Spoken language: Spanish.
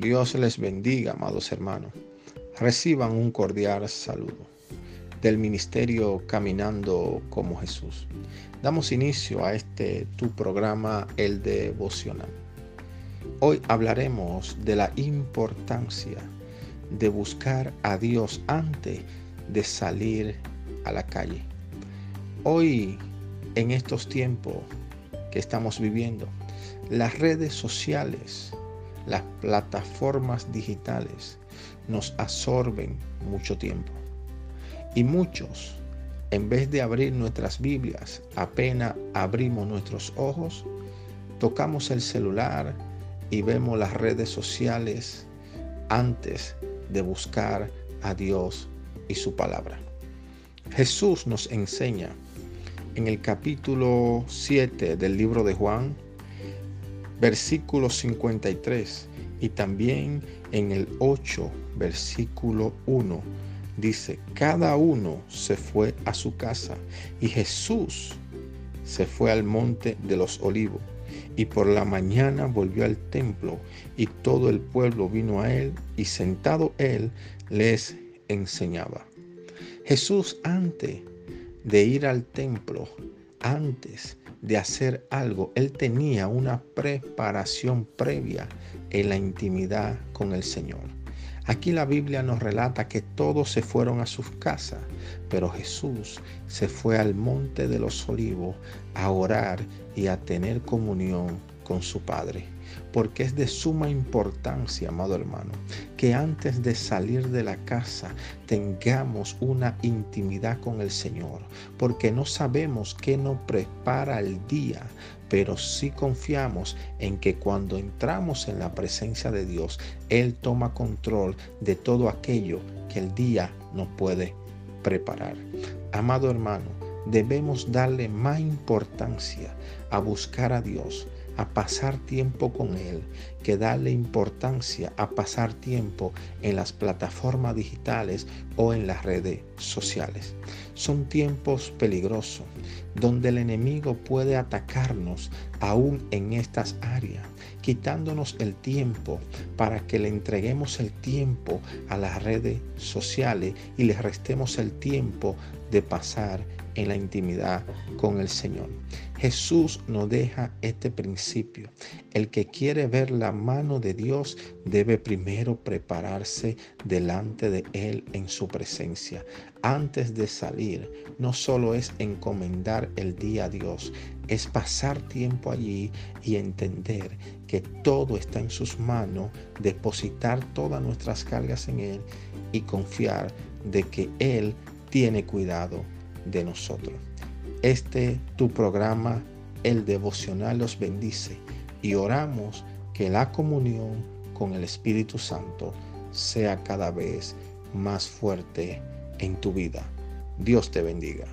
Dios les bendiga, amados hermanos. Reciban un cordial saludo del ministerio Caminando como Jesús. Damos inicio a este tu programa, el devocional. Hoy hablaremos de la importancia de buscar a Dios antes de salir a la calle. Hoy, en estos tiempos que estamos viviendo, las redes sociales, las plataformas digitales nos absorben mucho tiempo. Y muchos, en vez de abrir nuestras Biblias, apenas abrimos nuestros ojos, tocamos el celular y vemos las redes sociales antes de buscar a Dios y su palabra. Jesús nos enseña en el capítulo 7 del libro de Juan, versículo 53 y también en el 8, versículo 1, dice, cada uno se fue a su casa y Jesús se fue al monte de los olivos y por la mañana volvió al templo y todo el pueblo vino a él y sentado él les enseñaba. Jesús antes de ir al templo, antes de hacer algo, él tenía una preparación previa en la intimidad con el Señor. Aquí la Biblia nos relata que todos se fueron a sus casas, pero Jesús se fue al monte de los olivos a orar y a tener comunión con su Padre porque es de suma importancia, amado hermano, que antes de salir de la casa tengamos una intimidad con el Señor, porque no sabemos qué nos prepara el día, pero sí confiamos en que cuando entramos en la presencia de Dios, Él toma control de todo aquello que el día nos puede preparar. Amado hermano, debemos darle más importancia a buscar a Dios a pasar tiempo con Él, que darle importancia a pasar tiempo en las plataformas digitales o en las redes sociales. Son tiempos peligrosos donde el enemigo puede atacarnos aún en estas áreas, quitándonos el tiempo para que le entreguemos el tiempo a las redes sociales y le restemos el tiempo de pasar en la intimidad con el Señor. Jesús nos deja este principio. El que quiere ver la mano de Dios debe primero prepararse delante de Él en su presencia. Antes de salir, no solo es encomendar el día a Dios, es pasar tiempo allí y entender que todo está en sus manos, depositar todas nuestras cargas en Él y confiar de que Él tiene cuidado de nosotros. Este tu programa, el devocional, los bendice y oramos que la comunión con el Espíritu Santo sea cada vez más fuerte en tu vida. Dios te bendiga.